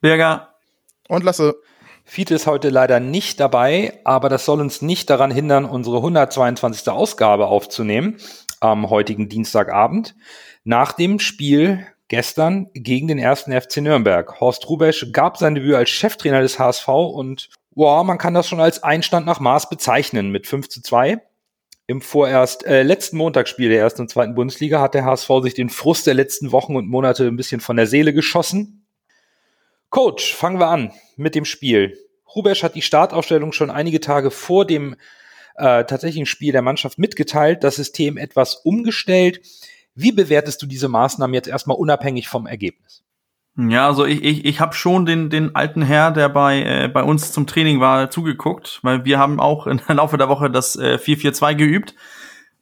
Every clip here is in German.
Berger. Und Lasse. Fiete ist heute leider nicht dabei, aber das soll uns nicht daran hindern, unsere 122. Ausgabe aufzunehmen am heutigen Dienstagabend. Nach dem Spiel gestern gegen den ersten FC Nürnberg. Horst Rubesch gab sein Debüt als Cheftrainer des HSV und boah, man kann das schon als Einstand nach Maß bezeichnen mit 5 zu 2 im vorerst äh, letzten Montagsspiel der ersten und zweiten Bundesliga hat der HSV sich den Frust der letzten Wochen und Monate ein bisschen von der Seele geschossen. Coach, fangen wir an mit dem Spiel. Rubesch hat die Startaufstellung schon einige Tage vor dem äh, tatsächlichen Spiel der Mannschaft mitgeteilt, das System etwas umgestellt. Wie bewertest du diese Maßnahmen jetzt erstmal unabhängig vom Ergebnis? Ja, also ich, ich, ich habe schon den, den alten Herr, der bei, äh, bei uns zum Training war, zugeguckt, weil wir haben auch im Laufe der Woche das äh, 4-4-2 geübt.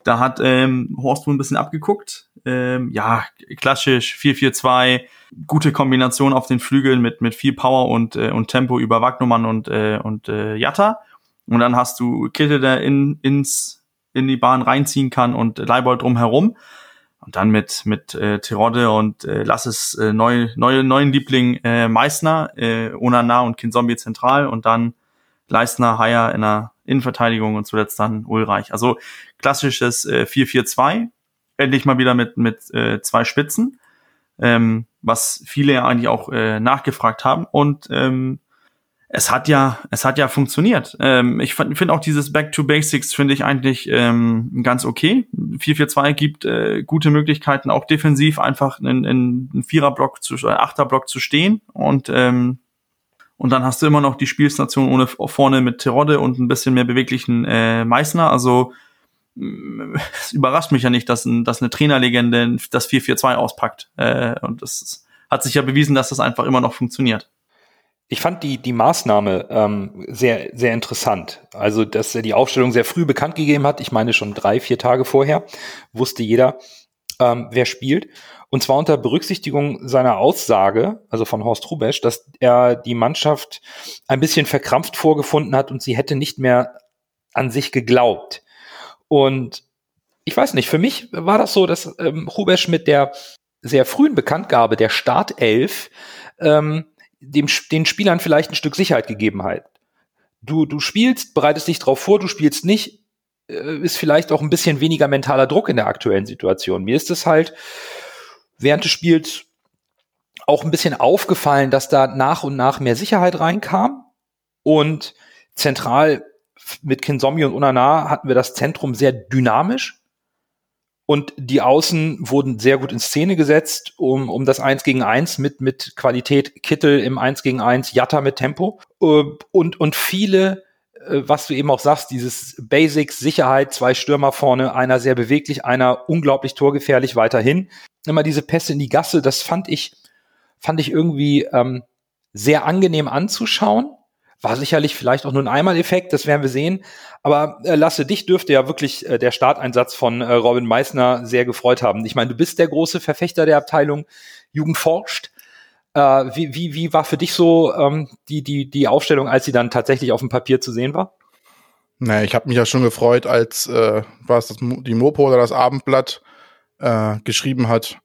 Da hat ähm, Horst wohl ein bisschen abgeguckt. Ähm, ja, klassisch 4-4-2, gute Kombination auf den Flügeln mit, mit viel Power und, äh, und Tempo über Wagnumann und, äh, und äh, Jatta. Und dann hast du Kittel, der in, ins, in die Bahn reinziehen kann und Leibold drumherum. Und dann mit, mit äh, Terodde und äh, lass es äh, neu, neue, neuen Liebling äh, Meißner, äh, Onana und Kinzombie zentral und dann Leistner, Haier in der Innenverteidigung und zuletzt dann Ulreich. Also klassisches äh, 4-4-2, endlich mal wieder mit, mit äh, zwei Spitzen, ähm, was viele ja eigentlich auch äh, nachgefragt haben. Und ähm, es hat ja, es hat ja funktioniert. Ähm, ich finde auch dieses Back to Basics finde ich eigentlich ähm, ganz okay. 4-4-2 gibt äh, gute Möglichkeiten, auch defensiv einfach in, in einen Viererblock zu, äh, Achterblock zu stehen und ähm, und dann hast du immer noch die Spielstation ohne vorne mit Terodde und ein bisschen mehr beweglichen äh, Meißner. Also es überrascht mich ja nicht, dass, ein, dass eine Trainerlegende das 4-4-2 auspackt. Äh, und das hat sich ja bewiesen, dass das einfach immer noch funktioniert. Ich fand die, die Maßnahme ähm, sehr, sehr interessant. Also, dass er die Aufstellung sehr früh bekannt gegeben hat. Ich meine, schon drei, vier Tage vorher wusste jeder, ähm, wer spielt. Und zwar unter Berücksichtigung seiner Aussage, also von Horst Rubesch, dass er die Mannschaft ein bisschen verkrampft vorgefunden hat und sie hätte nicht mehr an sich geglaubt. Und ich weiß nicht, für mich war das so, dass ähm, Rubesch mit der sehr frühen Bekanntgabe der Startelf ähm, dem, den Spielern vielleicht ein Stück Sicherheit gegeben hat. Du, du spielst, bereitest dich drauf vor, du spielst nicht, äh, ist vielleicht auch ein bisschen weniger mentaler Druck in der aktuellen Situation. Mir ist es halt während des Spiels auch ein bisschen aufgefallen, dass da nach und nach mehr Sicherheit reinkam und zentral mit Kinzombie und Unana hatten wir das Zentrum sehr dynamisch und die Außen wurden sehr gut in Szene gesetzt, um, um das Eins gegen Eins mit, mit Qualität, Kittel im Eins gegen Eins, Jatta mit Tempo. Äh, und, und viele, was du eben auch sagst, dieses Basics, Sicherheit, zwei Stürmer vorne, einer sehr beweglich, einer unglaublich torgefährlich weiterhin. Immer diese Pässe in die Gasse, das fand ich, fand ich irgendwie ähm, sehr angenehm anzuschauen. War sicherlich vielleicht auch nur ein Einmaleffekt, das werden wir sehen. Aber äh, Lasse, dich dürfte ja wirklich äh, der Starteinsatz von äh, Robin Meissner sehr gefreut haben. Ich meine, du bist der große Verfechter der Abteilung Jugend forscht. Äh, wie, wie, wie war für dich so ähm, die, die, die Aufstellung, als sie dann tatsächlich auf dem Papier zu sehen war? Naja, ich habe mich ja schon gefreut, als äh, was das die Mopo oder das Abendblatt äh, geschrieben hat,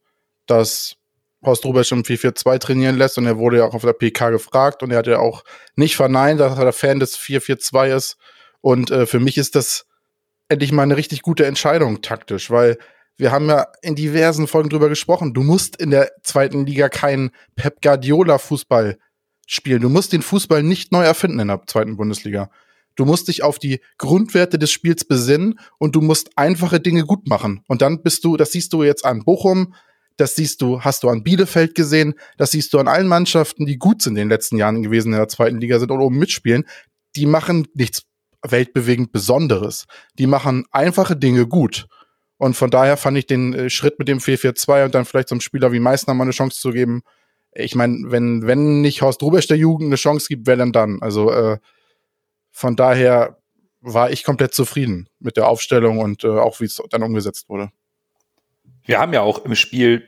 dass Horst Rubesch im 4-4-2 trainieren lässt und er wurde ja auch auf der PK gefragt und er hat ja auch nicht verneint, dass er der Fan des 4-4-2 ist und äh, für mich ist das endlich mal eine richtig gute Entscheidung taktisch, weil wir haben ja in diversen Folgen drüber gesprochen. Du musst in der zweiten Liga keinen Pep Guardiola Fußball spielen. Du musst den Fußball nicht neu erfinden in der zweiten Bundesliga. Du musst dich auf die Grundwerte des Spiels besinnen und du musst einfache Dinge gut machen. Und dann bist du, das siehst du jetzt an Bochum, das siehst du, hast du an Bielefeld gesehen, das siehst du an allen Mannschaften, die gut sind in den letzten Jahren gewesen in der zweiten Liga sind und oben mitspielen. Die machen nichts weltbewegend Besonderes. Die machen einfache Dinge gut. Und von daher fand ich den äh, Schritt mit dem 4-4-2 und dann vielleicht so einem Spieler wie Meißner mal eine Chance zu geben, ich meine, wenn, wenn nicht Horst Rubesch der Jugend eine Chance gibt, wer denn dann? Also äh, von daher war ich komplett zufrieden mit der Aufstellung und äh, auch wie es dann umgesetzt wurde. Wir haben ja auch im Spiel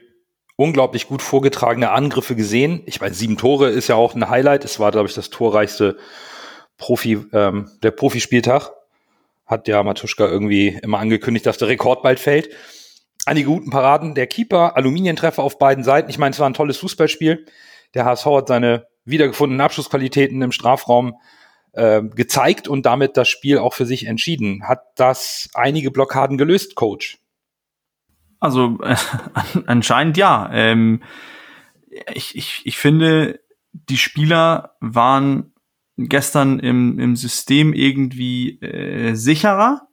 unglaublich gut vorgetragene Angriffe gesehen. Ich meine, sieben Tore ist ja auch ein Highlight. Es war, glaube ich, das torreichste Profi, ähm, der Profispieltag. Hat ja Matuschka irgendwie immer angekündigt, dass der Rekord bald fällt. Einige guten Paraden. Der Keeper, Aluminientreffer auf beiden Seiten. Ich meine, es war ein tolles Fußballspiel. Der HSV hat seine wiedergefundenen Abschlussqualitäten im Strafraum äh, gezeigt und damit das Spiel auch für sich entschieden. Hat das einige Blockaden gelöst, Coach? Also äh, anscheinend ja. Ähm, ich, ich, ich finde, die Spieler waren gestern im, im System irgendwie äh, sicherer.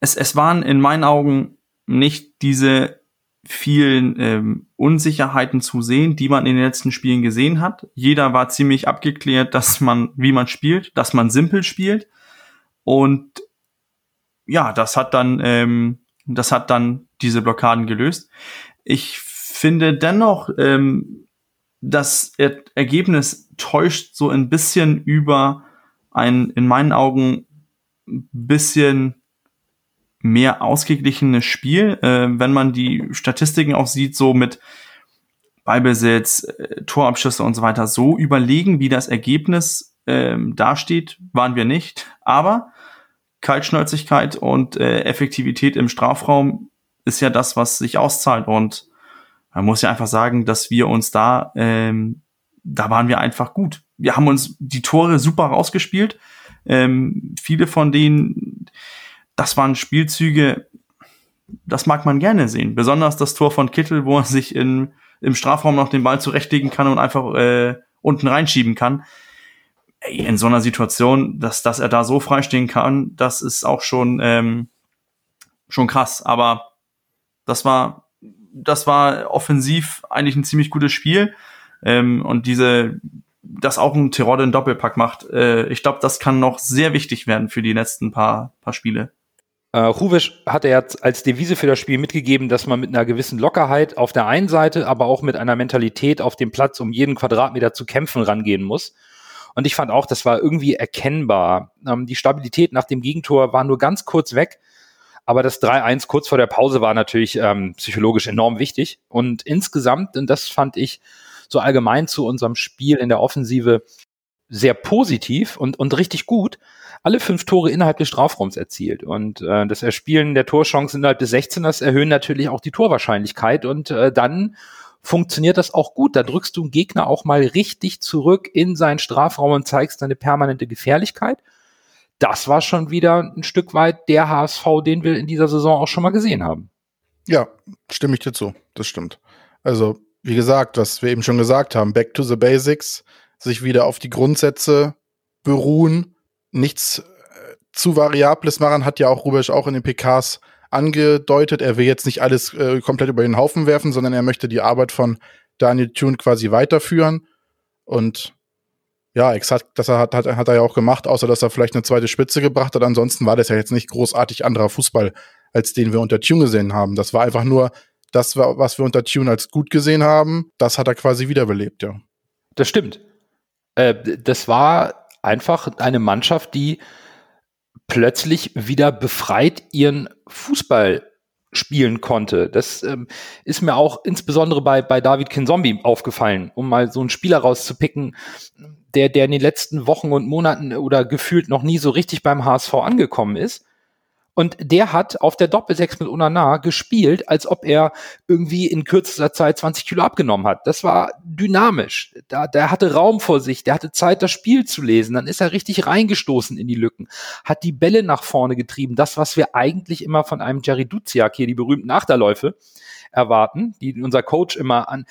Es, es waren in meinen Augen nicht diese vielen ähm, Unsicherheiten zu sehen, die man in den letzten Spielen gesehen hat. Jeder war ziemlich abgeklärt, dass man, wie man spielt, dass man simpel spielt. Und ja, das hat dann, ähm, das hat dann diese Blockaden gelöst. Ich finde dennoch, ähm, das er Ergebnis täuscht so ein bisschen über ein, in meinen Augen, bisschen mehr ausgeglichenes Spiel. Äh, wenn man die Statistiken auch sieht, so mit Ballbesitz, äh, Torabschüsse und so weiter, so überlegen, wie das Ergebnis äh, dasteht, waren wir nicht. Aber Kaltschnäuzigkeit und äh, Effektivität im Strafraum ist ja das, was sich auszahlt. Und man muss ja einfach sagen, dass wir uns da, ähm, da waren wir einfach gut. Wir haben uns die Tore super rausgespielt. Ähm, viele von denen, das waren Spielzüge, das mag man gerne sehen. Besonders das Tor von Kittel, wo er sich in, im Strafraum noch den Ball zurechtlegen kann und einfach äh, unten reinschieben kann. Ey, in so einer Situation, dass, dass er da so freistehen kann, das ist auch schon, ähm, schon krass. Aber das war, das war offensiv eigentlich ein ziemlich gutes Spiel. Ähm, und diese, dass auch ein Tirol einen Doppelpack macht, äh, ich glaube, das kann noch sehr wichtig werden für die letzten paar, paar Spiele. Äh, Rubisch hat er als Devise für das Spiel mitgegeben, dass man mit einer gewissen Lockerheit auf der einen Seite, aber auch mit einer Mentalität auf dem Platz, um jeden Quadratmeter zu kämpfen, rangehen muss. Und ich fand auch, das war irgendwie erkennbar. Ähm, die Stabilität nach dem Gegentor war nur ganz kurz weg. Aber das 3-1 kurz vor der Pause war natürlich ähm, psychologisch enorm wichtig. Und insgesamt, und das fand ich so allgemein zu unserem Spiel in der Offensive sehr positiv und, und richtig gut, alle fünf Tore innerhalb des Strafraums erzielt. Und äh, das Erspielen der Torchancen innerhalb des 16ers erhöhen natürlich auch die Torwahrscheinlichkeit. Und äh, dann funktioniert das auch gut. Da drückst du einen Gegner auch mal richtig zurück in seinen Strafraum und zeigst deine permanente Gefährlichkeit. Das war schon wieder ein Stück weit der HSV, den wir in dieser Saison auch schon mal gesehen haben. Ja, stimme ich dir zu. Das stimmt. Also, wie gesagt, was wir eben schon gesagt haben, back to the basics, sich wieder auf die Grundsätze beruhen nichts äh, zu Variables machen, hat ja auch Rubesch auch in den PKs angedeutet. Er will jetzt nicht alles äh, komplett über den Haufen werfen, sondern er möchte die Arbeit von Daniel Thune quasi weiterführen. Und ja, exakt, das hat, hat, hat er ja auch gemacht, außer dass er vielleicht eine zweite Spitze gebracht hat. Ansonsten war das ja jetzt nicht großartig anderer Fußball, als den wir unter Tune gesehen haben. Das war einfach nur das, was wir unter Tune als gut gesehen haben. Das hat er quasi wiederbelebt, ja. Das stimmt. Äh, das war einfach eine Mannschaft, die plötzlich wieder befreit ihren Fußball spielen konnte. Das ähm, ist mir auch insbesondere bei, bei David Kinzombie aufgefallen, um mal so einen Spieler rauszupicken, der, der in den letzten Wochen und Monaten oder gefühlt noch nie so richtig beim HSV angekommen ist und der hat auf der Doppelsechs mit Unana gespielt, als ob er irgendwie in kürzester Zeit 20 Kilo abgenommen hat. Das war dynamisch. Da, der hatte Raum vor sich, der hatte Zeit, das Spiel zu lesen. Dann ist er richtig reingestoßen in die Lücken, hat die Bälle nach vorne getrieben. Das, was wir eigentlich immer von einem Jerry Duziak hier, die berühmten Achterläufe, erwarten, die unser Coach immer an,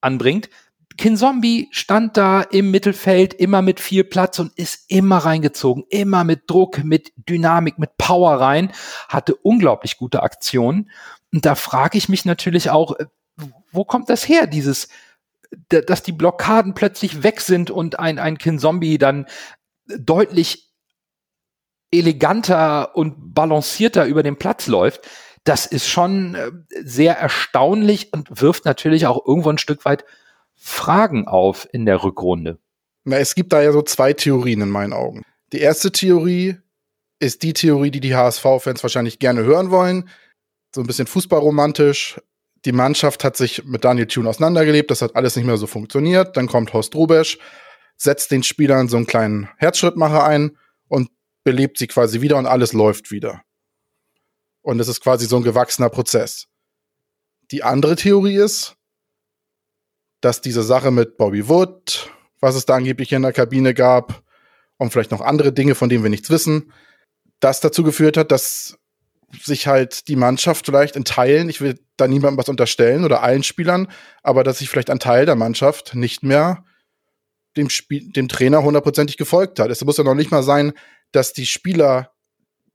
anbringt. Kinzombie stand da im Mittelfeld immer mit viel Platz und ist immer reingezogen, immer mit Druck, mit Dynamik, mit Power rein, hatte unglaublich gute Aktionen. Und da frage ich mich natürlich auch, äh, wo kommt das her, dieses, dass die Blockaden plötzlich weg sind und ein, ein Kinzombie dann deutlich eleganter und balancierter über den Platz läuft. Das ist schon äh, sehr erstaunlich und wirft natürlich auch irgendwo ein Stück weit Fragen auf in der Rückrunde. Na, es gibt da ja so zwei Theorien in meinen Augen. Die erste Theorie ist die Theorie, die die HSV-Fans wahrscheinlich gerne hören wollen. So ein bisschen fußballromantisch. Die Mannschaft hat sich mit Daniel Thune auseinandergelebt. Das hat alles nicht mehr so funktioniert. Dann kommt Horst Rubesch, setzt den Spielern so einen kleinen Herzschrittmacher ein und belebt sie quasi wieder und alles läuft wieder. Und es ist quasi so ein gewachsener Prozess. Die andere Theorie ist, dass diese Sache mit Bobby Wood, was es da angeblich in der Kabine gab, und vielleicht noch andere Dinge, von denen wir nichts wissen, das dazu geführt hat, dass sich halt die Mannschaft vielleicht in Teilen, ich will da niemandem was unterstellen oder allen Spielern, aber dass sich vielleicht ein Teil der Mannschaft nicht mehr dem, Spiel, dem Trainer hundertprozentig gefolgt hat. Es muss ja noch nicht mal sein, dass die Spieler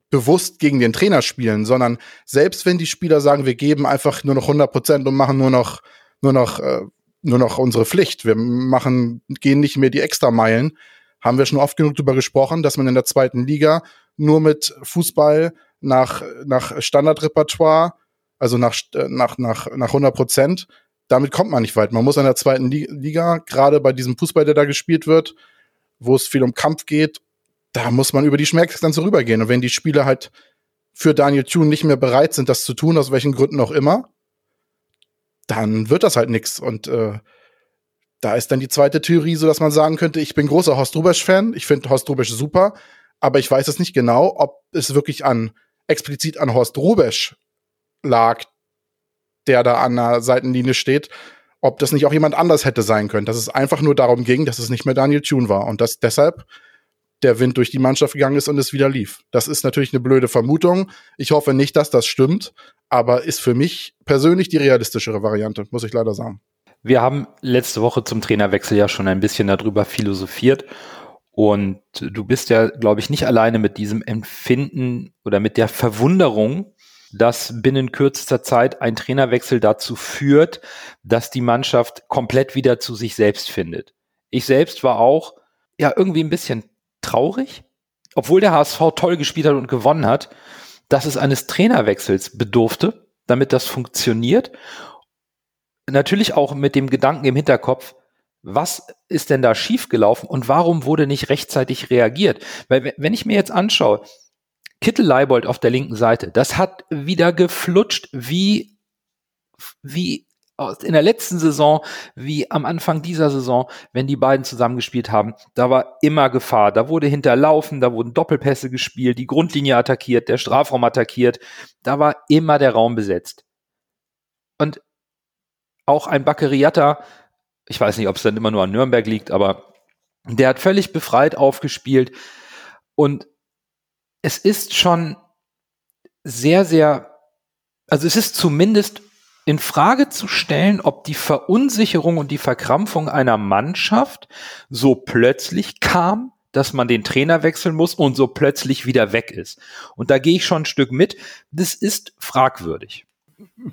bewusst gegen den Trainer spielen, sondern selbst wenn die Spieler sagen, wir geben einfach nur noch 100 Prozent und machen nur noch, nur noch, äh, nur noch unsere Pflicht, wir machen, gehen nicht mehr die Extrameilen, haben wir schon oft genug darüber gesprochen, dass man in der zweiten Liga nur mit Fußball nach, nach Standardrepertoire, also nach, nach, nach, nach 100 Prozent, damit kommt man nicht weit. Man muss in der zweiten Liga, gerade bei diesem Fußball, der da gespielt wird, wo es viel um Kampf geht, da muss man über die Schmerzgrenze rübergehen. Und wenn die Spieler halt für Daniel Thune nicht mehr bereit sind, das zu tun, aus welchen Gründen auch immer, dann wird das halt nix. Und äh, da ist dann die zweite Theorie, so dass man sagen könnte, ich bin großer Horst Rubesch-Fan, ich finde Horst Rubesch super, aber ich weiß es nicht genau, ob es wirklich an explizit an Horst Rubesch lag, der da an der Seitenlinie steht, ob das nicht auch jemand anders hätte sein können, dass es einfach nur darum ging, dass es nicht mehr Daniel Thune war und dass deshalb der Wind durch die Mannschaft gegangen ist und es wieder lief. Das ist natürlich eine blöde Vermutung. Ich hoffe nicht, dass das stimmt, aber ist für mich persönlich die realistischere Variante, muss ich leider sagen. Wir haben letzte Woche zum Trainerwechsel ja schon ein bisschen darüber philosophiert. Und du bist ja, glaube ich, nicht alleine mit diesem Empfinden oder mit der Verwunderung, dass binnen kürzester Zeit ein Trainerwechsel dazu führt, dass die Mannschaft komplett wieder zu sich selbst findet. Ich selbst war auch ja irgendwie ein bisschen traurig, obwohl der HSV toll gespielt hat und gewonnen hat, dass es eines Trainerwechsels bedurfte, damit das funktioniert. Natürlich auch mit dem Gedanken im Hinterkopf, was ist denn da schiefgelaufen und warum wurde nicht rechtzeitig reagiert? Weil wenn ich mir jetzt anschaue, Kittel Leibold auf der linken Seite, das hat wieder geflutscht wie, wie in der letzten Saison wie am Anfang dieser Saison, wenn die beiden zusammengespielt haben, da war immer Gefahr. Da wurde hinterlaufen, da wurden Doppelpässe gespielt, die Grundlinie attackiert, der Strafraum attackiert. Da war immer der Raum besetzt. Und auch ein Baccariata, ich weiß nicht, ob es dann immer nur an Nürnberg liegt, aber der hat völlig befreit aufgespielt. Und es ist schon sehr, sehr, also es ist zumindest in Frage zu stellen, ob die Verunsicherung und die Verkrampfung einer Mannschaft so plötzlich kam, dass man den Trainer wechseln muss und so plötzlich wieder weg ist. Und da gehe ich schon ein Stück mit. Das ist fragwürdig.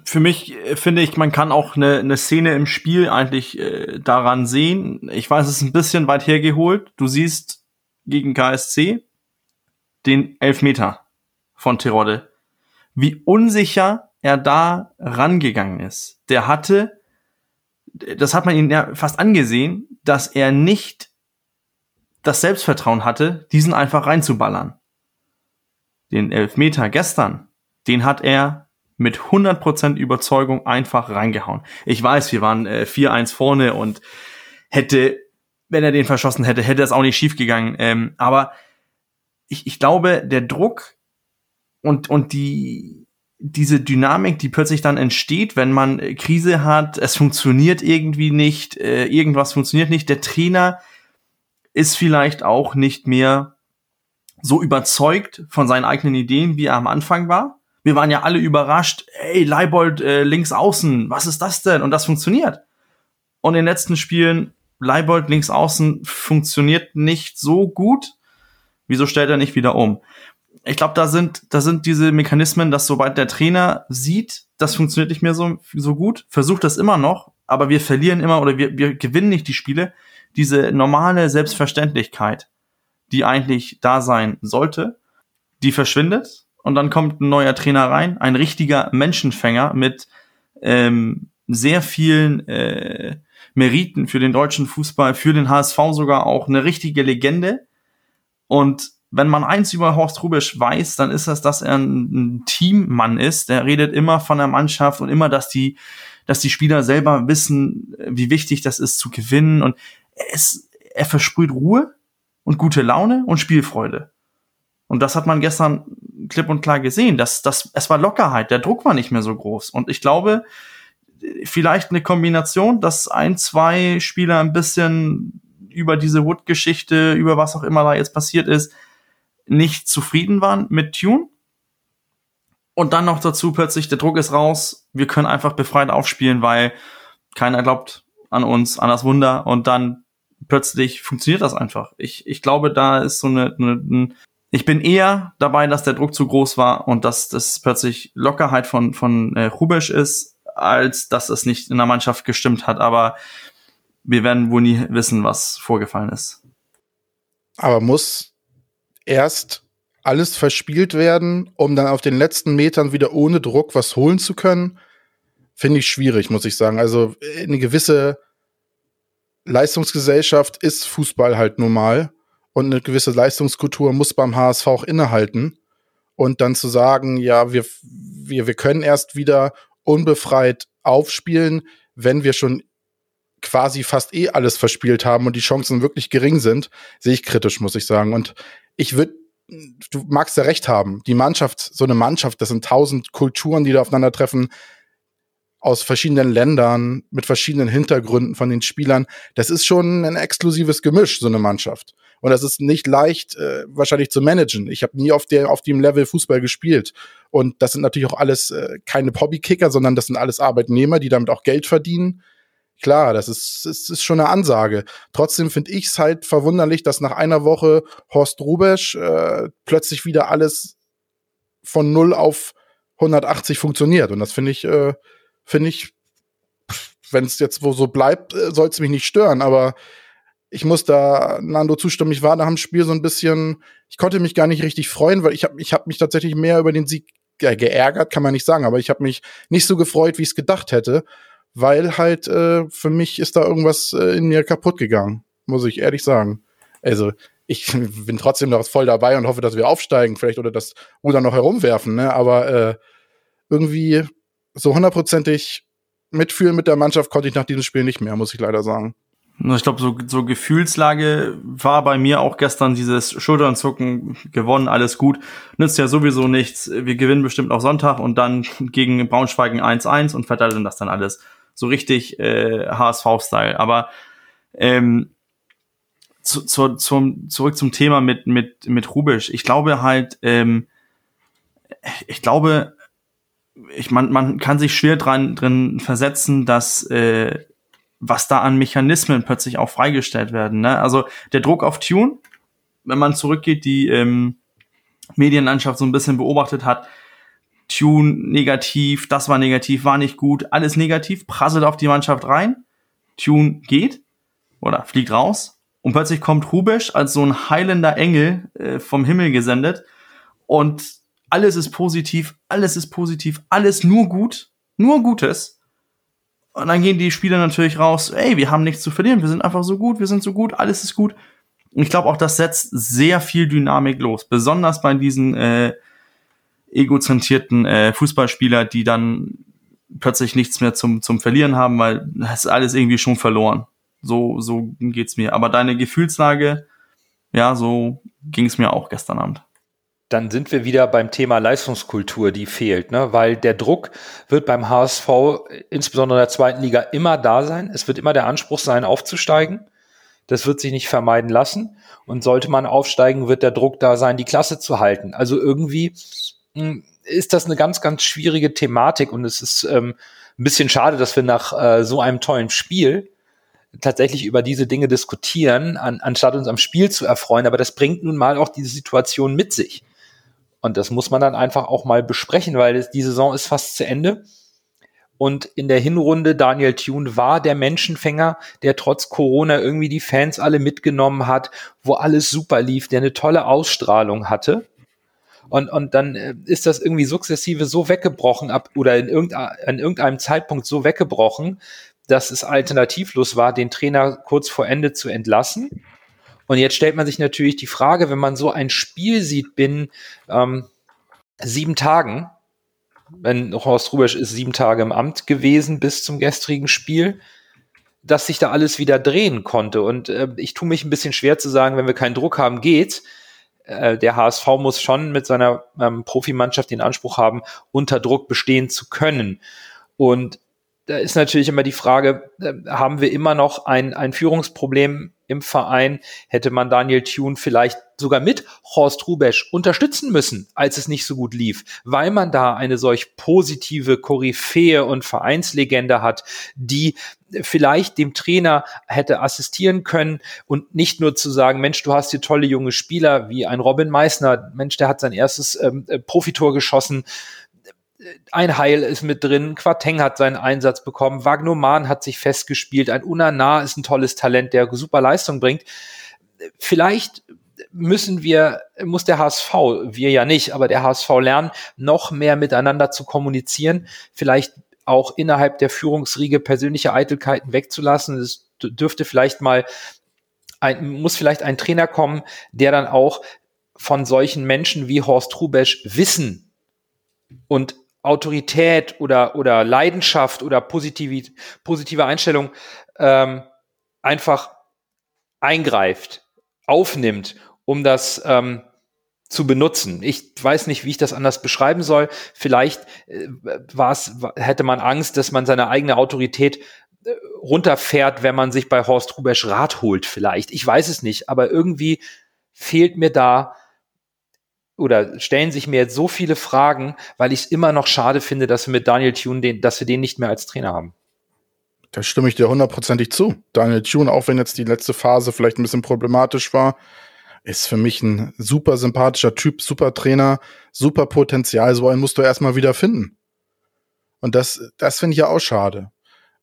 Für mich äh, finde ich, man kann auch eine, eine Szene im Spiel eigentlich äh, daran sehen. Ich weiß, es ist ein bisschen weit hergeholt. Du siehst gegen KSC den Elfmeter von Terodde. Wie unsicher er da rangegangen ist. Der hatte, das hat man ihn ja fast angesehen, dass er nicht das Selbstvertrauen hatte, diesen einfach reinzuballern. Den Elfmeter gestern, den hat er mit 100% Überzeugung einfach reingehauen. Ich weiß, wir waren äh, 4-1 vorne und hätte, wenn er den verschossen hätte, hätte es auch nicht schief gegangen. Ähm, aber ich, ich glaube, der Druck und, und die, diese Dynamik, die plötzlich dann entsteht, wenn man äh, Krise hat, es funktioniert irgendwie nicht, äh, irgendwas funktioniert nicht, der Trainer ist vielleicht auch nicht mehr so überzeugt von seinen eigenen Ideen, wie er am Anfang war. Wir waren ja alle überrascht, ey, Leibold äh, links außen, was ist das denn? Und das funktioniert. Und in den letzten Spielen, Leibold links außen funktioniert nicht so gut. Wieso stellt er nicht wieder um? Ich glaube, da sind, da sind diese Mechanismen, dass sobald der Trainer sieht, das funktioniert nicht mehr so, so gut, versucht das immer noch, aber wir verlieren immer oder wir, wir gewinnen nicht die Spiele. Diese normale Selbstverständlichkeit, die eigentlich da sein sollte, die verschwindet und dann kommt ein neuer Trainer rein, ein richtiger Menschenfänger mit ähm, sehr vielen, äh, Meriten für den deutschen Fußball, für den HSV sogar auch eine richtige Legende. Und wenn man eins über Horst Rubisch weiß, dann ist das, dass er ein, Teammann ist. Der redet immer von der Mannschaft und immer, dass die, dass die Spieler selber wissen, wie wichtig das ist zu gewinnen. Und er, ist, er versprüht Ruhe und gute Laune und Spielfreude. Und das hat man gestern klipp und klar gesehen. dass das, es war Lockerheit, der Druck war nicht mehr so groß. Und ich glaube, vielleicht eine Kombination, dass ein, zwei Spieler ein bisschen über diese Wood-Geschichte, über was auch immer da jetzt passiert ist, nicht zufrieden waren mit Tune. Und dann noch dazu plötzlich, der Druck ist raus, wir können einfach befreit aufspielen, weil keiner glaubt an uns, an das Wunder. Und dann plötzlich funktioniert das einfach. Ich, ich glaube, da ist so eine, eine, ich bin eher dabei, dass der Druck zu groß war und dass das plötzlich Lockerheit von, von äh, Rubesch ist, als dass es nicht in der Mannschaft gestimmt hat. Aber wir werden wohl nie wissen, was vorgefallen ist. Aber muss erst alles verspielt werden, um dann auf den letzten Metern wieder ohne Druck was holen zu können? Finde ich schwierig, muss ich sagen. Also eine gewisse Leistungsgesellschaft ist Fußball halt normal und eine gewisse Leistungskultur muss beim HSV auch innehalten. Und dann zu sagen, ja, wir, wir, wir können erst wieder unbefreit aufspielen, wenn wir schon quasi fast eh alles verspielt haben und die Chancen wirklich gering sind, sehe ich kritisch, muss ich sagen. Und ich würde, du magst ja recht haben, die Mannschaft, so eine Mannschaft, das sind tausend Kulturen, die da aufeinandertreffen, aus verschiedenen Ländern, mit verschiedenen Hintergründen von den Spielern. Das ist schon ein exklusives Gemisch, so eine Mannschaft. Und das ist nicht leicht äh, wahrscheinlich zu managen. Ich habe nie auf der auf dem Level Fußball gespielt. Und das sind natürlich auch alles äh, keine Hobbykicker, sondern das sind alles Arbeitnehmer, die damit auch Geld verdienen. Klar, das ist, das ist schon eine Ansage. Trotzdem finde ich es halt verwunderlich, dass nach einer Woche Horst Rubesch äh, plötzlich wieder alles von 0 auf 180 funktioniert. Und das finde ich, äh, finde ich, wenn es jetzt wo so bleibt, äh, soll es mich nicht stören. Aber ich muss da Nando zustimmen. Ich war nach dem Spiel so ein bisschen, ich konnte mich gar nicht richtig freuen, weil ich habe ich hab mich tatsächlich mehr über den Sieg ja, geärgert, kann man nicht sagen, aber ich habe mich nicht so gefreut, wie ich es gedacht hätte, weil halt äh, für mich ist da irgendwas äh, in mir kaputt gegangen, muss ich ehrlich sagen. Also ich bin trotzdem noch voll dabei und hoffe, dass wir aufsteigen, vielleicht oder das Ruder noch herumwerfen, ne? Aber äh, irgendwie so hundertprozentig mitfühlen mit der Mannschaft konnte ich nach diesem Spiel nicht mehr, muss ich leider sagen. Ich glaube, so, so Gefühlslage war bei mir auch gestern dieses Schulternzucken, gewonnen, alles gut. Nützt ja sowieso nichts. Wir gewinnen bestimmt auch Sonntag und dann gegen Braunschweigen 1-1 und verteilen das dann alles. So richtig äh, HSV-Style. Aber ähm, zu, zu, zum, zurück zum Thema mit, mit, mit Rubisch. Ich glaube halt, ähm, ich glaube, ich, man, man kann sich schwer dran, drin versetzen, dass äh, was da an Mechanismen plötzlich auch freigestellt werden. Ne? Also der Druck auf Tune, wenn man zurückgeht, die ähm, Medienlandschaft so ein bisschen beobachtet hat, Tune negativ, das war negativ, war nicht gut, alles negativ, prasselt auf die Mannschaft rein, Tune geht oder fliegt raus und plötzlich kommt Rubesch als so ein heilender Engel äh, vom Himmel gesendet und alles ist positiv, alles ist positiv, alles nur gut, nur Gutes und dann gehen die Spieler natürlich raus, ey, wir haben nichts zu verlieren, wir sind einfach so gut, wir sind so gut, alles ist gut. Und ich glaube auch, das setzt sehr viel Dynamik los, besonders bei diesen äh, egozentrierten äh, Fußballspieler, die dann plötzlich nichts mehr zum, zum Verlieren haben, weil das ist alles irgendwie schon verloren. So, so geht's mir. Aber deine Gefühlslage, ja, so ging es mir auch gestern Abend dann sind wir wieder beim Thema Leistungskultur, die fehlt, ne? weil der Druck wird beim HSV, insbesondere in der zweiten Liga, immer da sein. Es wird immer der Anspruch sein, aufzusteigen. Das wird sich nicht vermeiden lassen. Und sollte man aufsteigen, wird der Druck da sein, die Klasse zu halten. Also irgendwie ist das eine ganz, ganz schwierige Thematik und es ist ähm, ein bisschen schade, dass wir nach äh, so einem tollen Spiel tatsächlich über diese Dinge diskutieren, an, anstatt uns am Spiel zu erfreuen. Aber das bringt nun mal auch diese Situation mit sich. Und das muss man dann einfach auch mal besprechen, weil die Saison ist fast zu Ende. Und in der Hinrunde Daniel Thune war der Menschenfänger, der trotz Corona irgendwie die Fans alle mitgenommen hat, wo alles super lief, der eine tolle Ausstrahlung hatte. Und, und dann äh, ist das irgendwie sukzessive so weggebrochen ab oder in irgendein, an irgendeinem Zeitpunkt so weggebrochen, dass es alternativlos war, den Trainer kurz vor Ende zu entlassen. Und jetzt stellt man sich natürlich die Frage, wenn man so ein Spiel sieht binnen ähm, sieben Tagen, wenn Horst Rubesch ist sieben Tage im Amt gewesen bis zum gestrigen Spiel, dass sich da alles wieder drehen konnte. Und äh, ich tue mich ein bisschen schwer zu sagen, wenn wir keinen Druck haben, geht's. Äh, der HSV muss schon mit seiner ähm, Profimannschaft den Anspruch haben, unter Druck bestehen zu können. Und da ist natürlich immer die Frage, äh, haben wir immer noch ein, ein Führungsproblem im Verein? Hätte man Daniel Thune vielleicht sogar mit Horst Rubesch unterstützen müssen, als es nicht so gut lief, weil man da eine solch positive Koryphäe und Vereinslegende hat, die vielleicht dem Trainer hätte assistieren können und nicht nur zu sagen, Mensch, du hast hier tolle junge Spieler wie ein Robin Meissner, Mensch, der hat sein erstes ähm, äh, Profitor geschossen, ein Heil ist mit drin, Quateng hat seinen Einsatz bekommen, Wagnoman hat sich festgespielt, ein Unana ist ein tolles Talent, der super Leistung bringt. Vielleicht müssen wir, muss der HSV, wir ja nicht, aber der HSV lernen, noch mehr miteinander zu kommunizieren, vielleicht auch innerhalb der Führungsriege persönliche Eitelkeiten wegzulassen. Es dürfte vielleicht mal ein, muss vielleicht ein Trainer kommen, der dann auch von solchen Menschen wie Horst Rubesch Wissen und Autorität oder, oder Leidenschaft oder positive, positive Einstellung ähm, einfach eingreift, aufnimmt, um das ähm, zu benutzen. Ich weiß nicht, wie ich das anders beschreiben soll. Vielleicht äh, war's, hätte man Angst, dass man seine eigene Autorität äh, runterfährt, wenn man sich bei Horst Rubesch Rat holt, vielleicht. Ich weiß es nicht, aber irgendwie fehlt mir da oder stellen sich mir jetzt so viele Fragen, weil ich es immer noch schade finde, dass wir mit Daniel Thune den, dass wir den nicht mehr als Trainer haben. Da stimme ich dir hundertprozentig zu. Daniel Thune, auch wenn jetzt die letzte Phase vielleicht ein bisschen problematisch war, ist für mich ein super sympathischer Typ, super Trainer, super Potenzial. So einen musst du erstmal wieder finden. Und das, das finde ich ja auch schade.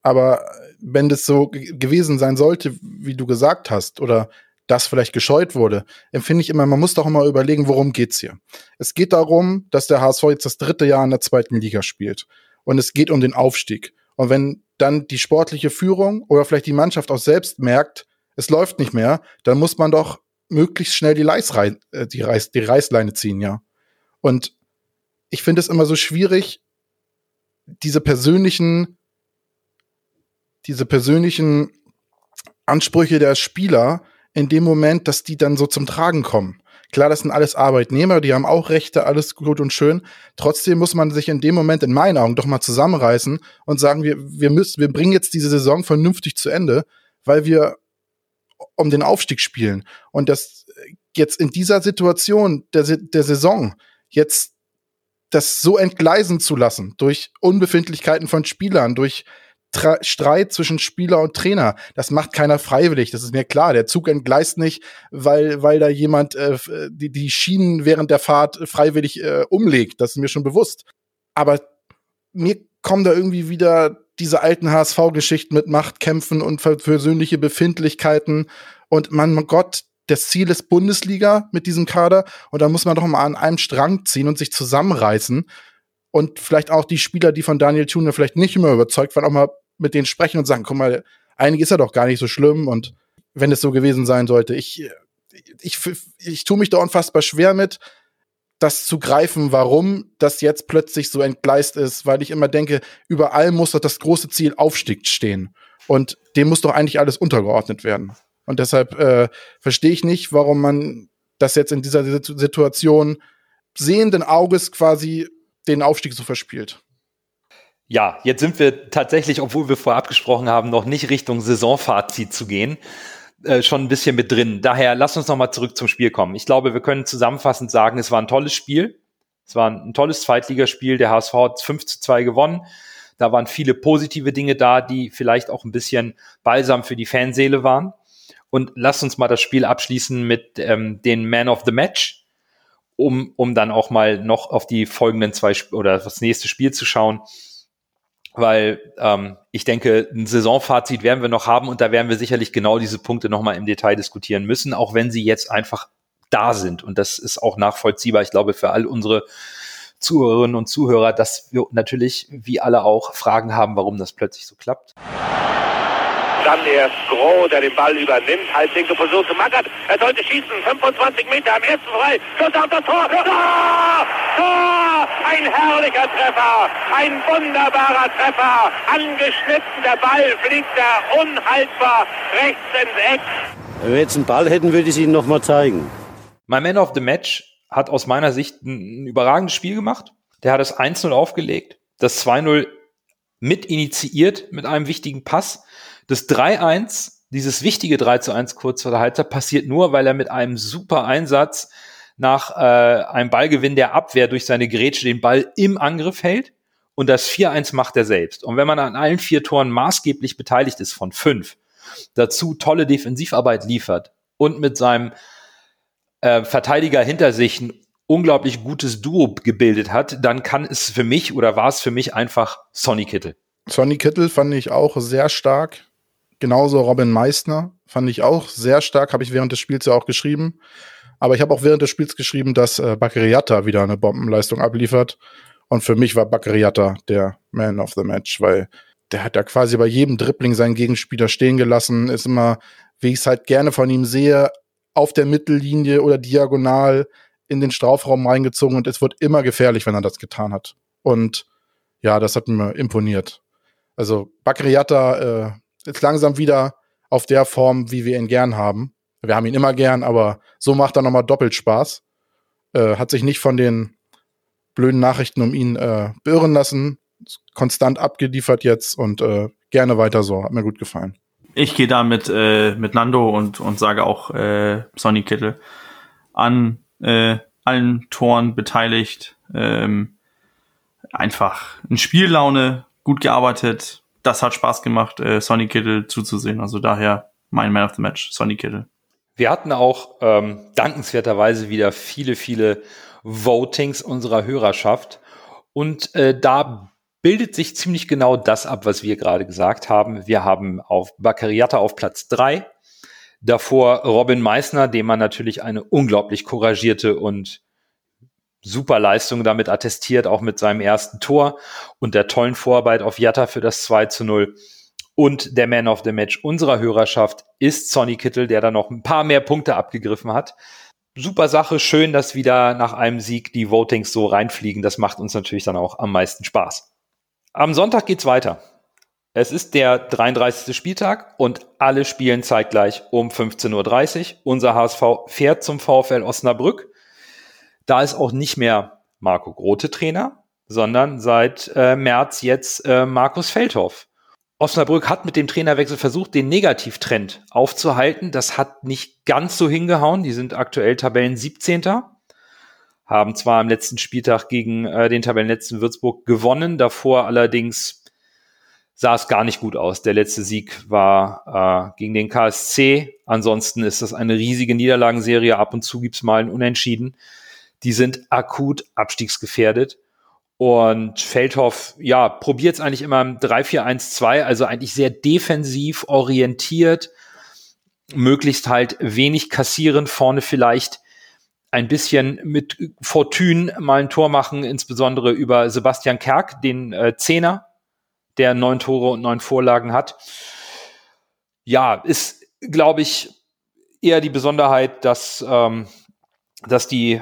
Aber wenn das so gewesen sein sollte, wie du gesagt hast, oder das vielleicht gescheut wurde, empfinde ich immer, man muss doch immer überlegen, worum geht's hier. Es geht darum, dass der HSV jetzt das dritte Jahr in der zweiten Liga spielt. Und es geht um den Aufstieg. Und wenn dann die sportliche Führung oder vielleicht die Mannschaft auch selbst merkt, es läuft nicht mehr, dann muss man doch möglichst schnell die, Leisrei äh, die, Reiß die Reißleine ziehen, ja. Und ich finde es immer so schwierig, diese persönlichen, diese persönlichen Ansprüche der Spieler in dem Moment, dass die dann so zum Tragen kommen. Klar, das sind alles Arbeitnehmer, die haben auch Rechte, alles gut und schön. Trotzdem muss man sich in dem Moment in meinen Augen doch mal zusammenreißen und sagen, wir, wir müssen, wir bringen jetzt diese Saison vernünftig zu Ende, weil wir um den Aufstieg spielen. Und das jetzt in dieser Situation der, der Saison jetzt das so entgleisen zu lassen durch Unbefindlichkeiten von Spielern, durch Tra Streit zwischen Spieler und Trainer. Das macht keiner freiwillig, das ist mir klar. Der Zug entgleist nicht, weil, weil da jemand äh, die, die Schienen während der Fahrt freiwillig äh, umlegt. Das ist mir schon bewusst. Aber mir kommen da irgendwie wieder diese alten HSV-Geschichten mit Machtkämpfen und persönliche Befindlichkeiten. Und man, Gott, das Ziel ist Bundesliga mit diesem Kader. Und da muss man doch mal an einem Strang ziehen und sich zusammenreißen. Und vielleicht auch die Spieler, die von Daniel Thune vielleicht nicht immer überzeugt waren, auch mal mit denen sprechen und sagen, guck mal, eigentlich ist er doch gar nicht so schlimm und wenn es so gewesen sein sollte, ich, ich, ich, tue mich da unfassbar schwer mit, das zu greifen, warum das jetzt plötzlich so entgleist ist, weil ich immer denke, überall muss doch das große Ziel Aufstieg stehen. Und dem muss doch eigentlich alles untergeordnet werden. Und deshalb äh, verstehe ich nicht, warum man das jetzt in dieser Situation sehenden Auges quasi den Aufstieg so verspielt. Ja, jetzt sind wir tatsächlich, obwohl wir vorher abgesprochen haben, noch nicht Richtung Saisonfazit zu gehen, äh, schon ein bisschen mit drin. Daher lass uns nochmal zurück zum Spiel kommen. Ich glaube, wir können zusammenfassend sagen, es war ein tolles Spiel. Es war ein, tolles Zweitligaspiel. Der HSV hat 5 zu 2 gewonnen. Da waren viele positive Dinge da, die vielleicht auch ein bisschen balsam für die Fanseele waren. Und lass uns mal das Spiel abschließen mit ähm, den Man of the Match, um, um dann auch mal noch auf die folgenden zwei Sp oder das nächste Spiel zu schauen weil ähm, ich denke, ein Saisonfazit werden wir noch haben und da werden wir sicherlich genau diese Punkte nochmal im Detail diskutieren müssen, auch wenn sie jetzt einfach da sind. Und das ist auch nachvollziehbar, ich glaube, für all unsere Zuhörerinnen und Zuhörer, dass wir natürlich, wie alle auch, Fragen haben, warum das plötzlich so klappt. Dann erst Groh, der den Ball übernimmt. Halblinke Position zu Mackert. Er sollte schießen. 25 Meter am ersten frei. Schuss auf das Tor. Tor! Tor! Ein herrlicher Treffer. Ein wunderbarer Treffer. Angeschnitten. Der Ball fliegt da unhaltbar rechts ins Eck. Wenn wir jetzt einen Ball hätten, würde ich es Ihnen nochmal zeigen. Mein Man of the Match hat aus meiner Sicht ein überragendes Spiel gemacht. Der hat das 1-0 aufgelegt, das 2-0 mit initiiert mit einem wichtigen Pass. Das 3-1, dieses wichtige 3 1 kurz vor der Halbzeit, passiert nur, weil er mit einem super Einsatz nach äh, einem Ballgewinn der Abwehr durch seine Grätsche den Ball im Angriff hält. Und das 4-1 macht er selbst. Und wenn man an allen vier Toren maßgeblich beteiligt ist von fünf, dazu tolle Defensivarbeit liefert und mit seinem äh, Verteidiger hinter sich ein unglaublich gutes Duo gebildet hat, dann kann es für mich oder war es für mich einfach Sonny Kittel. Sonny Kittel fand ich auch sehr stark. Genauso Robin Meissner fand ich auch sehr stark, habe ich während des Spiels ja auch geschrieben. Aber ich habe auch während des Spiels geschrieben, dass äh, Bakariata wieder eine Bombenleistung abliefert. Und für mich war Bakariata der Man of the Match, weil der hat ja quasi bei jedem Dribbling seinen Gegenspieler stehen gelassen, ist immer, wie ich es halt gerne von ihm sehe, auf der Mittellinie oder diagonal in den Strafraum reingezogen und es wird immer gefährlich, wenn er das getan hat. Und ja, das hat mir imponiert. Also Bakriata äh, ist langsam wieder auf der Form, wie wir ihn gern haben. Wir haben ihn immer gern, aber so macht er nochmal doppelt Spaß. Äh, hat sich nicht von den blöden Nachrichten um ihn äh, beirren lassen. Konstant abgeliefert jetzt und äh, gerne weiter so. Hat mir gut gefallen. Ich gehe da mit, äh, mit Nando und, und sage auch äh, Sonny Kittel an äh, allen Toren beteiligt. Ähm, einfach ein Spiellaune, gut gearbeitet. Das hat Spaß gemacht, äh, Sonny Kittel zuzusehen. Also daher mein Man of the Match, Sonny Kittel. Wir hatten auch ähm, dankenswerterweise wieder viele, viele Votings unserer Hörerschaft. Und äh, da bildet sich ziemlich genau das ab, was wir gerade gesagt haben. Wir haben auf Baccariata auf Platz drei, davor Robin Meissner, dem man natürlich eine unglaublich couragierte und super Leistung damit attestiert, auch mit seinem ersten Tor und der tollen Vorarbeit auf Jatta für das 2 zu 0. Und der Man of the Match unserer Hörerschaft ist Sonny Kittel, der da noch ein paar mehr Punkte abgegriffen hat. Super Sache, schön, dass wieder nach einem Sieg die Votings so reinfliegen. Das macht uns natürlich dann auch am meisten Spaß. Am Sonntag geht's weiter. Es ist der 33. Spieltag und alle spielen zeitgleich um 15.30 Uhr. Unser HSV fährt zum VfL Osnabrück. Da ist auch nicht mehr Marco Grote Trainer, sondern seit äh, März jetzt äh, Markus Feldhoff. Osnabrück hat mit dem Trainerwechsel versucht, den Negativtrend aufzuhalten. Das hat nicht ganz so hingehauen. Die sind aktuell Tabellen 17 haben zwar am letzten Spieltag gegen äh, den Tabellenletzten Würzburg gewonnen, davor allerdings sah es gar nicht gut aus. Der letzte Sieg war äh, gegen den KSC. Ansonsten ist das eine riesige Niederlagenserie. Ab und zu gibt's mal ein Unentschieden. Die sind akut abstiegsgefährdet. Und Feldhoff, ja, probiert es eigentlich immer im 3-4-1-2, also eigentlich sehr defensiv orientiert, möglichst halt wenig kassieren, vorne vielleicht ein bisschen mit Fortune mal ein Tor machen, insbesondere über Sebastian Kerk, den äh, Zehner, der neun Tore und neun Vorlagen hat. Ja, ist, glaube ich, eher die Besonderheit, dass, ähm, dass die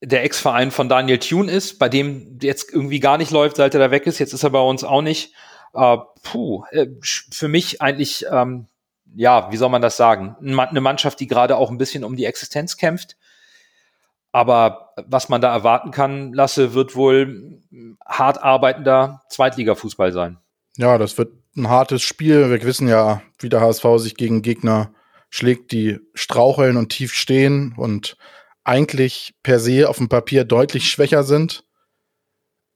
der Ex-Verein von Daniel Thune ist, bei dem jetzt irgendwie gar nicht läuft, seit er da weg ist. Jetzt ist er bei uns auch nicht. Äh, puh, äh, für mich eigentlich, ähm, ja, wie soll man das sagen? Eine Mannschaft, die gerade auch ein bisschen um die Existenz kämpft. Aber was man da erwarten kann, Lasse, wird wohl hart arbeitender Zweitligafußball sein. Ja, das wird ein hartes Spiel. Wir wissen ja, wie der HSV sich gegen Gegner schlägt, die straucheln und tief stehen und eigentlich per se auf dem Papier deutlich schwächer sind.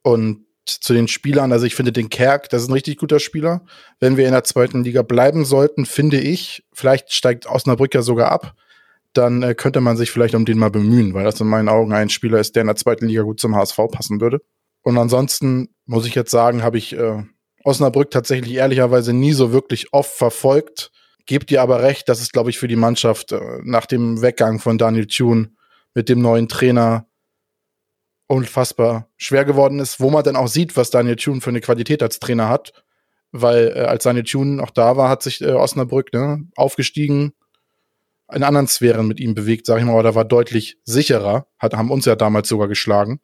Und zu den Spielern, also ich finde den Kerk, das ist ein richtig guter Spieler. Wenn wir in der zweiten Liga bleiben sollten, finde ich, vielleicht steigt Osnabrück ja sogar ab, dann äh, könnte man sich vielleicht um den mal bemühen, weil das in meinen Augen ein Spieler ist, der in der zweiten Liga gut zum HSV passen würde. Und ansonsten muss ich jetzt sagen, habe ich äh, Osnabrück tatsächlich ehrlicherweise nie so wirklich oft verfolgt. Gebt ihr aber recht, dass es, glaube ich, für die Mannschaft äh, nach dem Weggang von Daniel Thune mit dem neuen Trainer unfassbar schwer geworden ist, wo man dann auch sieht, was Daniel Thune für eine Qualität als Trainer hat. weil äh, als seine Tune auch da war, hat sich äh, Osnabrück ne, aufgestiegen, in anderen Sphären mit ihm bewegt, sag ich mal, da war deutlich sicherer, hat, haben uns ja damals sogar geschlagen,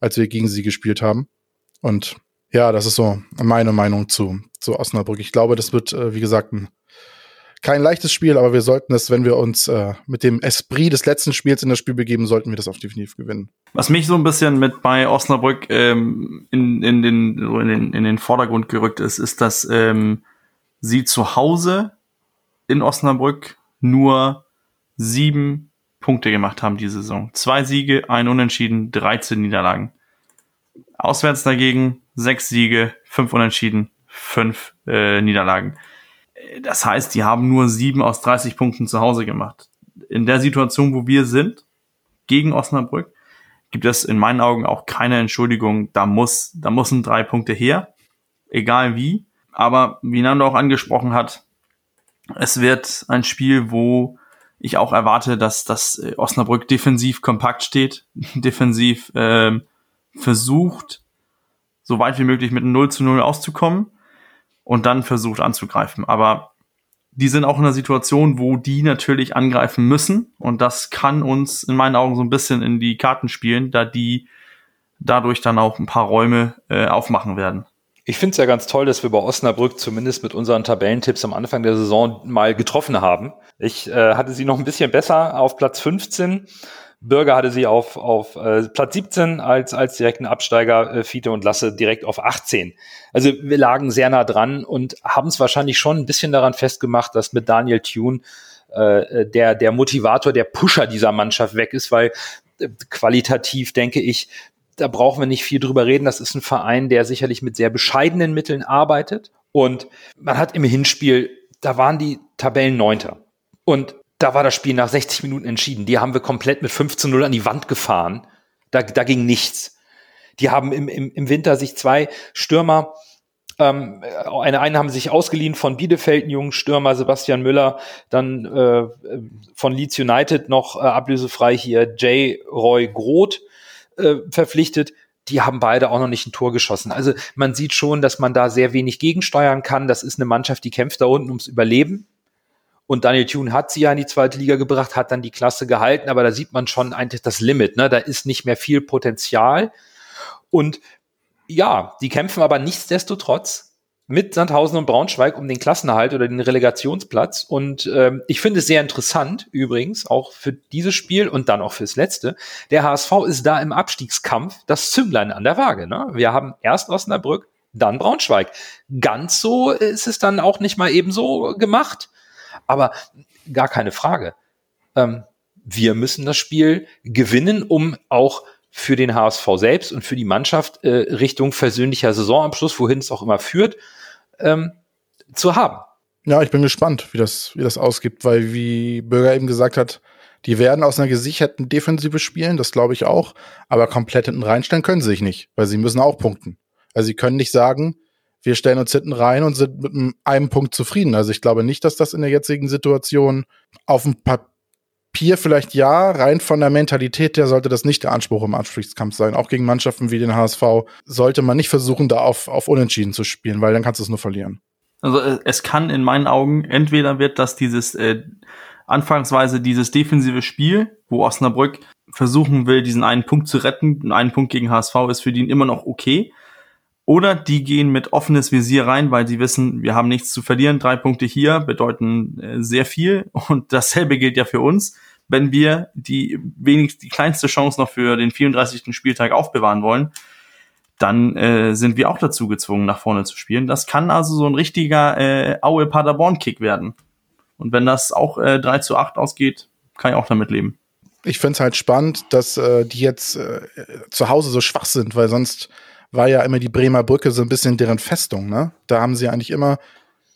als wir gegen sie gespielt haben. Und ja, das ist so meine Meinung zu, zu Osnabrück. Ich glaube, das wird, äh, wie gesagt, ein kein leichtes Spiel, aber wir sollten es, wenn wir uns äh, mit dem Esprit des letzten Spiels in das Spiel begeben, sollten wir das auf definitiv gewinnen. Was mich so ein bisschen mit bei Osnabrück ähm, in, in, den, in, den, in den Vordergrund gerückt ist, ist, dass ähm, sie zu Hause in Osnabrück nur sieben Punkte gemacht haben diese Saison. Zwei Siege, ein Unentschieden, 13 Niederlagen. Auswärts dagegen sechs Siege, fünf Unentschieden, fünf äh, Niederlagen. Das heißt, die haben nur sieben aus 30 Punkten zu Hause gemacht. In der Situation, wo wir sind, gegen Osnabrück, gibt es in meinen Augen auch keine Entschuldigung. Da muss, da müssen drei Punkte her. Egal wie. Aber wie Nando auch angesprochen hat, es wird ein Spiel, wo ich auch erwarte, dass das äh, Osnabrück defensiv kompakt steht, defensiv äh, versucht, so weit wie möglich mit einem 0 zu 0 auszukommen und dann versucht anzugreifen. Aber die sind auch in einer Situation, wo die natürlich angreifen müssen und das kann uns in meinen Augen so ein bisschen in die Karten spielen, da die dadurch dann auch ein paar Räume äh, aufmachen werden. Ich finde es ja ganz toll, dass wir bei Osnabrück zumindest mit unseren Tabellentipps am Anfang der Saison mal getroffen haben. Ich äh, hatte sie noch ein bisschen besser auf Platz 15 Bürger hatte sie auf, auf äh, Platz 17 als, als direkten Absteiger, äh, Fiete und Lasse direkt auf 18. Also wir lagen sehr nah dran und haben es wahrscheinlich schon ein bisschen daran festgemacht, dass mit Daniel Thune äh, der, der Motivator, der Pusher dieser Mannschaft weg ist, weil äh, qualitativ denke ich, da brauchen wir nicht viel drüber reden. Das ist ein Verein, der sicherlich mit sehr bescheidenen Mitteln arbeitet. Und man hat im Hinspiel, da waren die Tabellen Neunter. Und da war das Spiel nach 60 Minuten entschieden. Die haben wir komplett mit 15 0 an die Wand gefahren. Da, da ging nichts. Die haben im, im, im Winter sich zwei Stürmer, ähm, eine einen haben sich ausgeliehen von Bielefeld, einen jungen Stürmer Sebastian Müller, dann äh, von Leeds United noch äh, ablösefrei hier J. Roy Groth äh, verpflichtet. Die haben beide auch noch nicht ein Tor geschossen. Also man sieht schon, dass man da sehr wenig gegensteuern kann. Das ist eine Mannschaft, die kämpft da unten ums Überleben und Daniel Thune hat sie ja in die zweite Liga gebracht, hat dann die Klasse gehalten, aber da sieht man schon eigentlich das Limit. Ne? Da ist nicht mehr viel Potenzial. Und ja, die kämpfen aber nichtsdestotrotz mit Sandhausen und Braunschweig um den Klassenerhalt oder den Relegationsplatz. Und ähm, ich finde es sehr interessant, übrigens, auch für dieses Spiel und dann auch fürs letzte. Der HSV ist da im Abstiegskampf das Zünglein an der Waage. Ne? Wir haben erst Osnabrück, dann Braunschweig. Ganz so ist es dann auch nicht mal eben so gemacht. Aber gar keine Frage. Ähm, wir müssen das Spiel gewinnen, um auch für den HSV selbst und für die Mannschaft äh, Richtung versöhnlicher Saisonabschluss, wohin es auch immer führt, ähm, zu haben. Ja, ich bin gespannt, wie das, wie das ausgibt, weil wie Bürger eben gesagt hat, die werden aus einer gesicherten Defensive spielen, das glaube ich auch, aber komplett hinten reinstellen können sie sich nicht, weil sie müssen auch punkten. Also sie können nicht sagen, wir stellen uns hinten rein und sind mit einem Punkt zufrieden. Also ich glaube nicht, dass das in der jetzigen Situation auf dem Papier vielleicht ja, rein von der Mentalität her sollte das nicht der Anspruch im Abstiegskampf sein. Auch gegen Mannschaften wie den HSV sollte man nicht versuchen, da auf, auf Unentschieden zu spielen, weil dann kannst du es nur verlieren. Also äh, es kann in meinen Augen entweder wird das dieses äh, anfangsweise dieses defensive Spiel, wo Osnabrück versuchen will, diesen einen Punkt zu retten, einen Punkt gegen HSV ist für die immer noch okay. Oder die gehen mit offenes Visier rein, weil sie wissen, wir haben nichts zu verlieren. Drei Punkte hier bedeuten äh, sehr viel. Und dasselbe gilt ja für uns. Wenn wir die wenigst die kleinste Chance noch für den 34. Spieltag aufbewahren wollen, dann äh, sind wir auch dazu gezwungen, nach vorne zu spielen. Das kann also so ein richtiger äh, Aue-Paderborn-Kick werden. Und wenn das auch äh, 3 zu 8 ausgeht, kann ich auch damit leben. Ich finde es halt spannend, dass äh, die jetzt äh, zu Hause so schwach sind, weil sonst war ja immer die Bremer Brücke so ein bisschen deren Festung. Ne? Da haben sie eigentlich immer,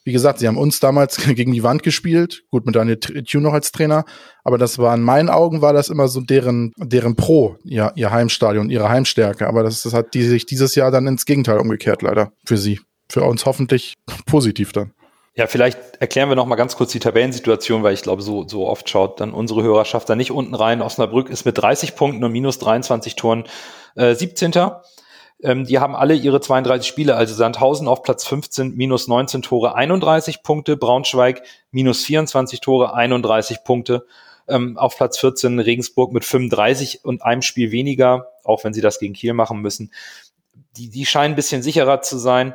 wie gesagt, sie haben uns damals gegen die Wand gespielt, gut mit Daniel Tune noch als Trainer, aber das war in meinen Augen war das immer so deren, deren Pro, ihr, ihr Heimstadion, ihre Heimstärke. Aber das, das hat die sich dieses Jahr dann ins Gegenteil umgekehrt, leider, für sie. Für uns hoffentlich positiv dann. Ja, vielleicht erklären wir noch mal ganz kurz die Tabellensituation, weil ich glaube, so, so oft schaut dann unsere Hörerschaft da nicht unten rein. Osnabrück ist mit 30 Punkten und minus 23 Toren äh, 17. Ähm, die haben alle ihre 32 Spiele, also Sandhausen auf Platz 15, minus 19 Tore, 31 Punkte, Braunschweig minus 24 Tore, 31 Punkte. Ähm, auf Platz 14 Regensburg mit 35 und einem Spiel weniger, auch wenn sie das gegen Kiel machen müssen. Die, die scheinen ein bisschen sicherer zu sein.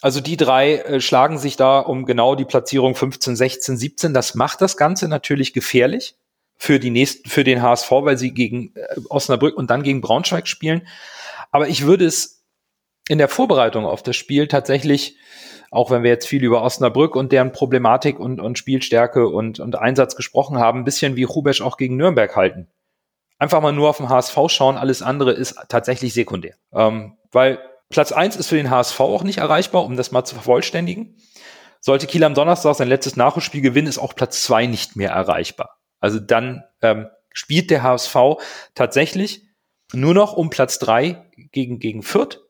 Also die drei äh, schlagen sich da um genau die Platzierung 15, 16, 17. Das macht das Ganze natürlich gefährlich für die nächsten, für den HSV, weil sie gegen äh, Osnabrück und dann gegen Braunschweig spielen. Aber ich würde es in der Vorbereitung auf das Spiel tatsächlich, auch wenn wir jetzt viel über Osnabrück und deren Problematik und, und Spielstärke und, und Einsatz gesprochen haben, ein bisschen wie Rubesch auch gegen Nürnberg halten. Einfach mal nur auf den HSV schauen, alles andere ist tatsächlich sekundär. Ähm, weil Platz eins ist für den HSV auch nicht erreichbar, um das mal zu vervollständigen. Sollte Kiel am Donnerstag sein letztes Nachholspiel gewinnen, ist auch Platz zwei nicht mehr erreichbar. Also dann ähm, spielt der HSV tatsächlich nur noch um Platz drei gegen, gegen Fürth.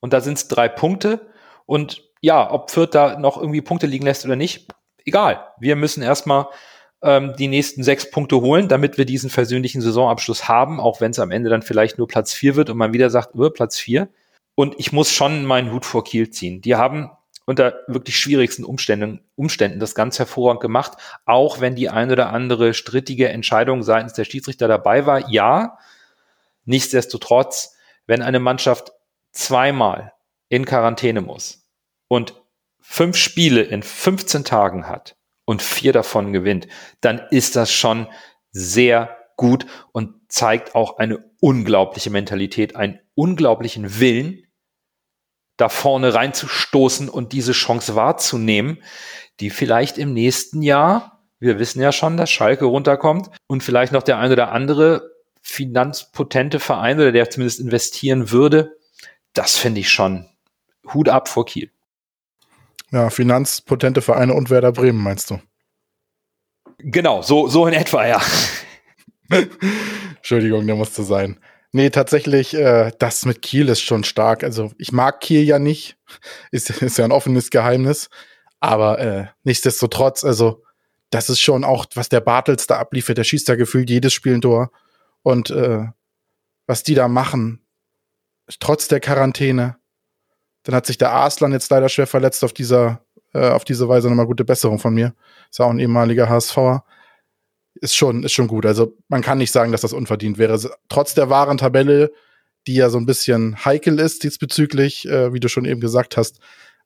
Und da sind es drei Punkte. Und ja, ob Fürth da noch irgendwie Punkte liegen lässt oder nicht, egal. Wir müssen erstmal ähm, die nächsten sechs Punkte holen, damit wir diesen versöhnlichen Saisonabschluss haben, auch wenn es am Ende dann vielleicht nur Platz vier wird und man wieder sagt, über Platz vier. Und ich muss schon meinen Hut vor Kiel ziehen. Die haben unter wirklich schwierigsten Umständen, Umständen das ganz hervorragend gemacht, auch wenn die ein oder andere strittige Entscheidung seitens der Schiedsrichter dabei war. Ja, nichtsdestotrotz, wenn eine Mannschaft zweimal in Quarantäne muss und fünf Spiele in 15 Tagen hat und vier davon gewinnt, dann ist das schon sehr gut und zeigt auch eine unglaubliche Mentalität, einen unglaublichen Willen, da vorne reinzustoßen und diese Chance wahrzunehmen, die vielleicht im nächsten Jahr, wir wissen ja schon, dass Schalke runterkommt und vielleicht noch der eine oder andere finanzpotente Verein oder der zumindest investieren würde, das finde ich schon Hut ab vor Kiel. Ja, finanzpotente Vereine und Werder Bremen, meinst du? Genau, so, so in etwa, ja. Entschuldigung, der musste sein. Nee, tatsächlich, äh, das mit Kiel ist schon stark. Also ich mag Kiel ja nicht. Ist, ist ja ein offenes Geheimnis. Aber äh, nichtsdestotrotz, also das ist schon auch, was der Bartels da abliefert. Der schießt da gefühlt jedes Spiel ein Tor. Und äh, was die da machen, trotz der Quarantäne. Dann hat sich der Arslan jetzt leider schwer verletzt auf dieser, äh, auf diese Weise nochmal gute Besserung von mir. Ist auch ein ehemaliger HSVer ist schon, ist schon gut. Also man kann nicht sagen, dass das unverdient wäre. Trotz der wahren Tabelle, die ja so ein bisschen heikel ist diesbezüglich, äh, wie du schon eben gesagt hast.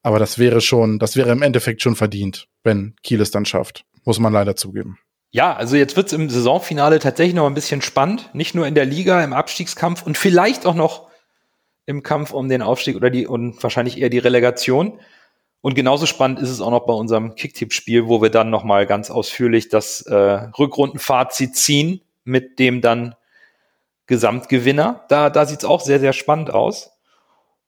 Aber das wäre schon, das wäre im Endeffekt schon verdient, wenn Kiel es dann schafft. Muss man leider zugeben. Ja, also jetzt wird's im Saisonfinale tatsächlich noch ein bisschen spannend. Nicht nur in der Liga, im Abstiegskampf und vielleicht auch noch im Kampf um den Aufstieg oder die und wahrscheinlich eher die Relegation. Und genauso spannend ist es auch noch bei unserem Kicktipp-Spiel, wo wir dann nochmal ganz ausführlich das äh, Rückrundenfazit ziehen mit dem dann Gesamtgewinner. Da, da sieht's auch sehr, sehr spannend aus.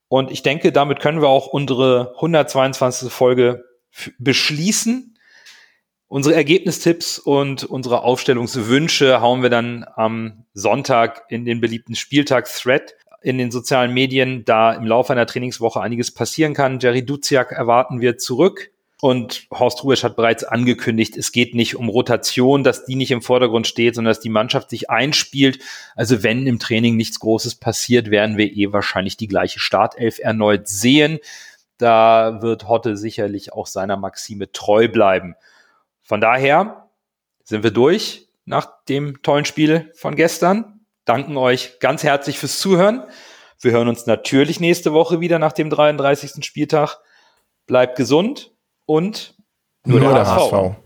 Und ich denke, damit können wir auch unsere 122. Folge beschließen. Unsere Ergebnistipps und unsere Aufstellungswünsche hauen wir dann am Sonntag in den beliebten Spieltag-Thread in den sozialen Medien, da im Laufe einer Trainingswoche einiges passieren kann. Jerry Duziak erwarten wir zurück. Und Horst Rubisch hat bereits angekündigt, es geht nicht um Rotation, dass die nicht im Vordergrund steht, sondern dass die Mannschaft sich einspielt. Also wenn im Training nichts Großes passiert, werden wir eh wahrscheinlich die gleiche Startelf erneut sehen. Da wird Hotte sicherlich auch seiner Maxime treu bleiben. Von daher sind wir durch nach dem tollen Spiel von gestern danken euch ganz herzlich fürs Zuhören. Wir hören uns natürlich nächste Woche wieder nach dem 33. Spieltag. Bleibt gesund und nur, nur der, der HSV. HSV.